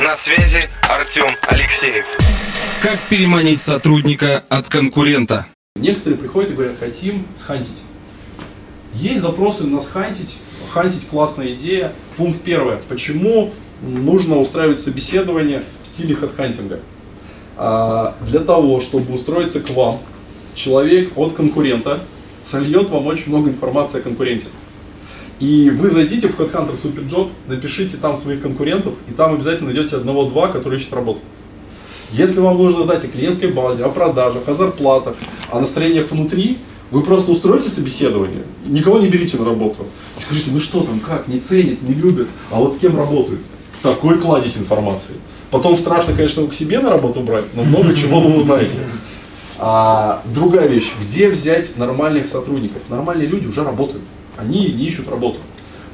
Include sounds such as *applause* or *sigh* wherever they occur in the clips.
На связи Артем Алексеев. Как переманить сотрудника от конкурента? Некоторые приходят и говорят, хотим схантить. Есть запросы на схантить. Хантить классная идея. Пункт первый. Почему нужно устраивать собеседование в стиле хедхантинга? А, для того, чтобы устроиться к вам, человек от конкурента сольет вам очень много информации о конкуренте. И вы зайдите в Headhunter Superjob, напишите там своих конкурентов, и там обязательно найдете одного-два, которые ищут работу. Если вам нужно знать о клиентской базе, о продажах, о зарплатах, о настроениях внутри, вы просто устроите собеседование, никого не берите на работу. И скажите, ну что там, как, не ценят, не любят, а вот с кем работают? Такой кладезь информации. Потом страшно, конечно, его к себе на работу брать, но много чего вы узнаете. А, другая вещь, где взять нормальных сотрудников? Нормальные люди уже работают они не ищут работу.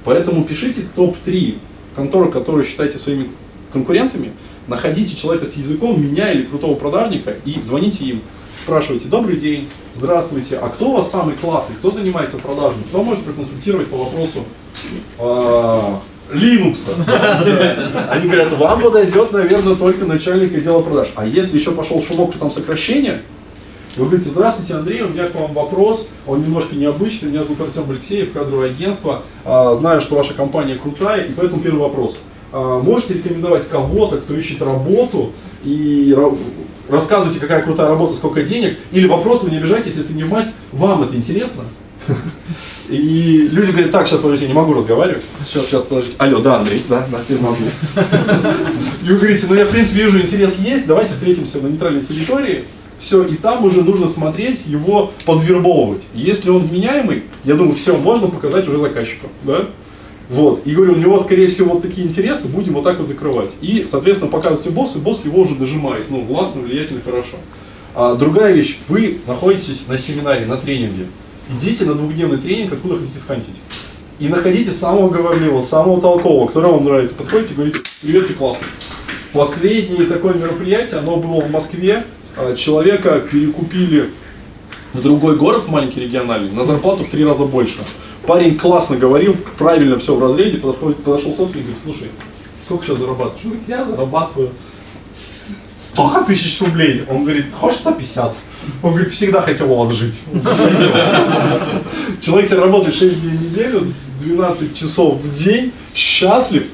Поэтому пишите топ-3 конторы, которые считаете своими конкурентами, находите человека с языком, меня или крутого продажника и звоните им. Спрашивайте, добрый день, здравствуйте, а кто у вас самый классный, кто занимается продажами, кто может проконсультировать по вопросу э, Linux? Они говорят, вам подойдет, наверное, только начальник отдела продаж. А если еще пошел шумок, что там сокращение, вы говорите, здравствуйте, Андрей, у меня к вам вопрос, он немножко необычный, меня зовут Артем Алексеев, кадровое агентство, а, знаю, что ваша компания крутая, и поэтому первый вопрос. А, можете рекомендовать кого-то, кто ищет работу, и рассказывайте, какая крутая работа, сколько денег, или вопрос, вы не обижайтесь, если это не мазь, вам это интересно? И люди говорят, так, сейчас, подождите, не могу разговаривать. Сейчас, сейчас, подождите. Алло, да, Андрей, да, да, теперь могу. И вы говорите, ну я, в принципе, вижу, интерес есть, давайте встретимся на нейтральной территории, все, и там уже нужно смотреть, его подвербовывать. Если он вменяемый, я думаю, все, можно показать уже заказчику, да? Вот, и говорю, у него, скорее всего, вот такие интересы, будем вот так вот закрывать. И, соответственно, показывайте боссу, и босс его уже дожимает, ну, властно, влиятельно, хорошо. А, другая вещь, вы находитесь на семинаре, на тренинге. Идите на двухдневный тренинг, откуда хотите схантить. И находите самого говорливого, самого толкового, который вам нравится. Подходите и говорите, привет, ты классный. Последнее такое мероприятие, оно было в Москве, человека перекупили в другой город, в маленький региональный, на зарплату в три раза больше. Парень классно говорил, правильно все в разрезе, подошел, подошел собственник и говорит, слушай, сколько сейчас зарабатываешь? Говорит, я зарабатываю 100 тысяч рублей. Он говорит, хочешь 150? Он говорит, всегда хотел у вас жить. Человек тебе работает 6 дней в неделю, 12 часов в день, счастлив,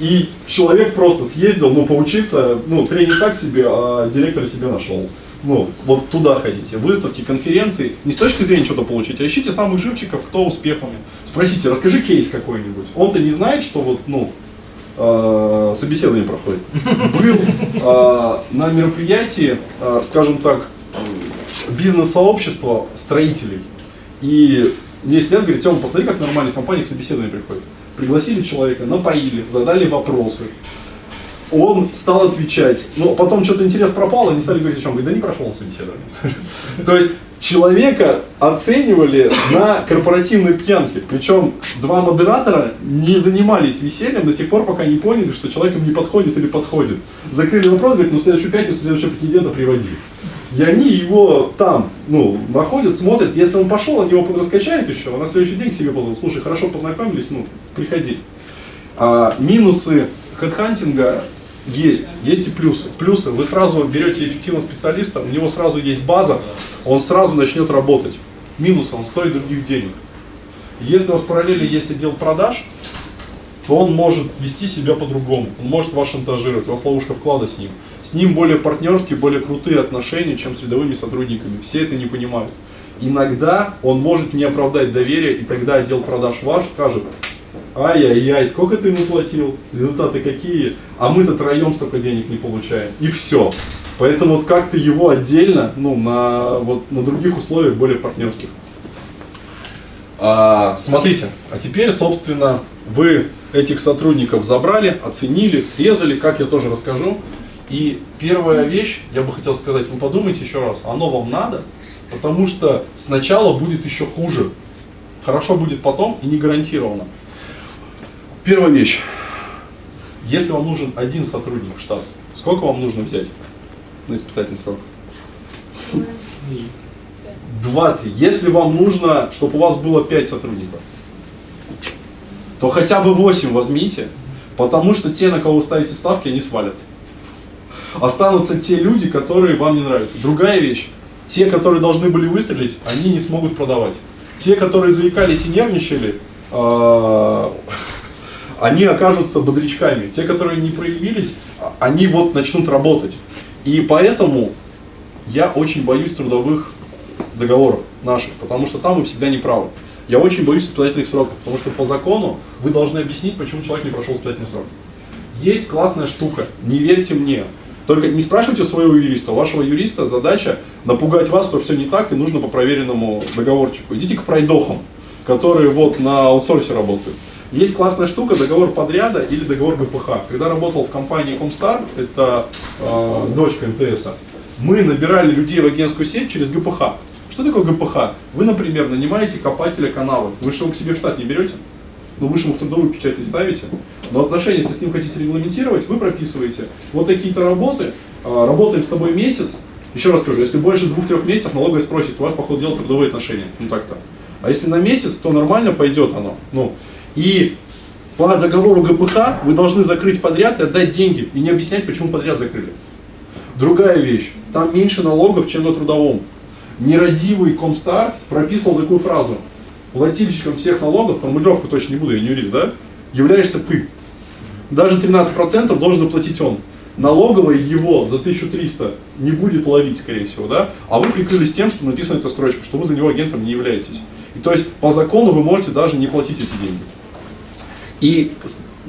и человек просто съездил, ну, поучиться, ну, тренинг так себе, а директора себе нашел. Ну, вот туда ходите. Выставки, конференции. Не с точки зрения что-то получить, а ищите самых живчиков, кто успехами. Спросите, расскажи кейс какой-нибудь. Он-то не знает, что вот, ну, э, собеседование проходит. Был э, на мероприятии, э, скажем так, бизнес-сообщества строителей. И мне сидят, говорит, Тём, посмотри, как нормальная компания к собеседованию приходит пригласили человека, напоили, задали вопросы. Он стал отвечать, но потом что-то интерес пропал, они стали говорить о чем. Говорит, да не прошел он собеседование. *laughs* То есть человека оценивали на корпоративной пьянке. Причем два модератора не занимались весельем до тех пор, пока не поняли, что человек им не подходит или подходит. Закрыли вопрос, говорит, ну следующую пятницу следующего претендента приводи. И они его там, ну, находят, смотрят. Если он пошел, они его подраскачают еще, а на следующий день к себе позовут. Слушай, хорошо познакомились, ну, приходи. А, минусы хедхантинга есть, есть и плюсы. Плюсы, вы сразу берете эффективного специалиста, у него сразу есть база, он сразу начнет работать. Минусы, он стоит других денег. Если у вас параллельно есть отдел продаж, то он может вести себя по-другому. Он может вас шантажировать, у вас ловушка вклада с ним. С ним более партнерские, более крутые отношения, чем с рядовыми сотрудниками. Все это не понимают. Иногда он может не оправдать доверие, и тогда отдел продаж ваш скажет, ай-яй-яй, сколько ты ему платил, результаты какие, а мы-то троем столько денег не получаем. И все. Поэтому вот как-то его отдельно, ну, на, вот, на других условиях, более партнерских. А, смотрите, а теперь, собственно, вы этих сотрудников забрали, оценили, срезали, как я тоже расскажу. И первая вещь, я бы хотел сказать, вы подумайте еще раз, оно вам надо, потому что сначала будет еще хуже. Хорошо будет потом и не гарантированно. Первая вещь. Если вам нужен один сотрудник в штат, сколько вам нужно взять на испытательный срок? Два-три. Если вам нужно, чтобы у вас было пять сотрудников, то хотя бы 8 возьмите, Потому что те, на кого вы ставите ставки, они свалят. Останутся те люди, которые вам не нравятся. Другая вещь. Те, которые должны были выстрелить, они не смогут продавать. Те, которые заикались и нервничали, а, *laughs* они окажутся бодрячками. Те, которые не проявились, они вот начнут работать. И поэтому я очень боюсь трудовых договоров наших, потому что там вы всегда не правы. Я очень боюсь испытательных сроков, потому что по закону вы должны объяснить, почему человек не прошел испытательный срок. Есть классная штука, не верьте мне. Только не спрашивайте у своего юриста. У вашего юриста задача напугать вас, что все не так и нужно по проверенному договорчику. Идите к пройдохам, которые вот на аутсорсе работают. Есть классная штука, договор подряда или договор ГПХ. Когда работал в компании Comstar, это э, дочка МТС, мы набирали людей в агентскую сеть через ГПХ. Что такое ГПХ? Вы, например, нанимаете копателя канала. Вы что, к себе в штат не берете? Ну, вы же ему в трудовую печать не ставите. Но отношения, если с ним хотите регламентировать, вы прописываете вот такие-то работы, а, работаем с тобой месяц. Еще раз скажу, если больше двух-трех месяцев налоговая спросит, у вас, по ходу дела, трудовые отношения. Ну так-то. А если на месяц, то нормально пойдет оно. Ну, и по договору ГПХ вы должны закрыть подряд и отдать деньги. И не объяснять, почему подряд закрыли. Другая вещь. Там меньше налогов, чем на трудовом. Нерадивый Комстар прописал такую фразу. Плательщиком всех налогов, формулировку точно не буду, я не юрист, да? Являешься ты. Даже 13% должен заплатить он. Налоговая его за 1300 не будет ловить, скорее всего, да? А вы прикрылись тем, что написана эта строчка, что вы за него агентом не являетесь. И то есть по закону вы можете даже не платить эти деньги. И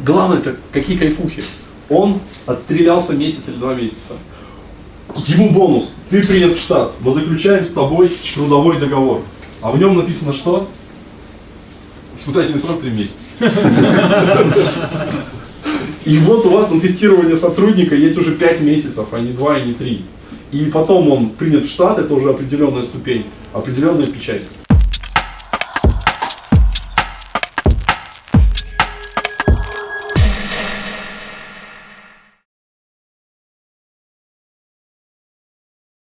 главное это какие кайфухи. Он отстрелялся месяц или два месяца. Ему бонус. Ты принят в штат. Мы заключаем с тобой трудовой договор. А в нем написано что? Испытательный срок 3 месяца. *laughs* И вот у вас на тестирование сотрудника есть уже 5 месяцев, а не 2 и не 3. И потом он принят в штат, это уже определенная ступень, определенная печать.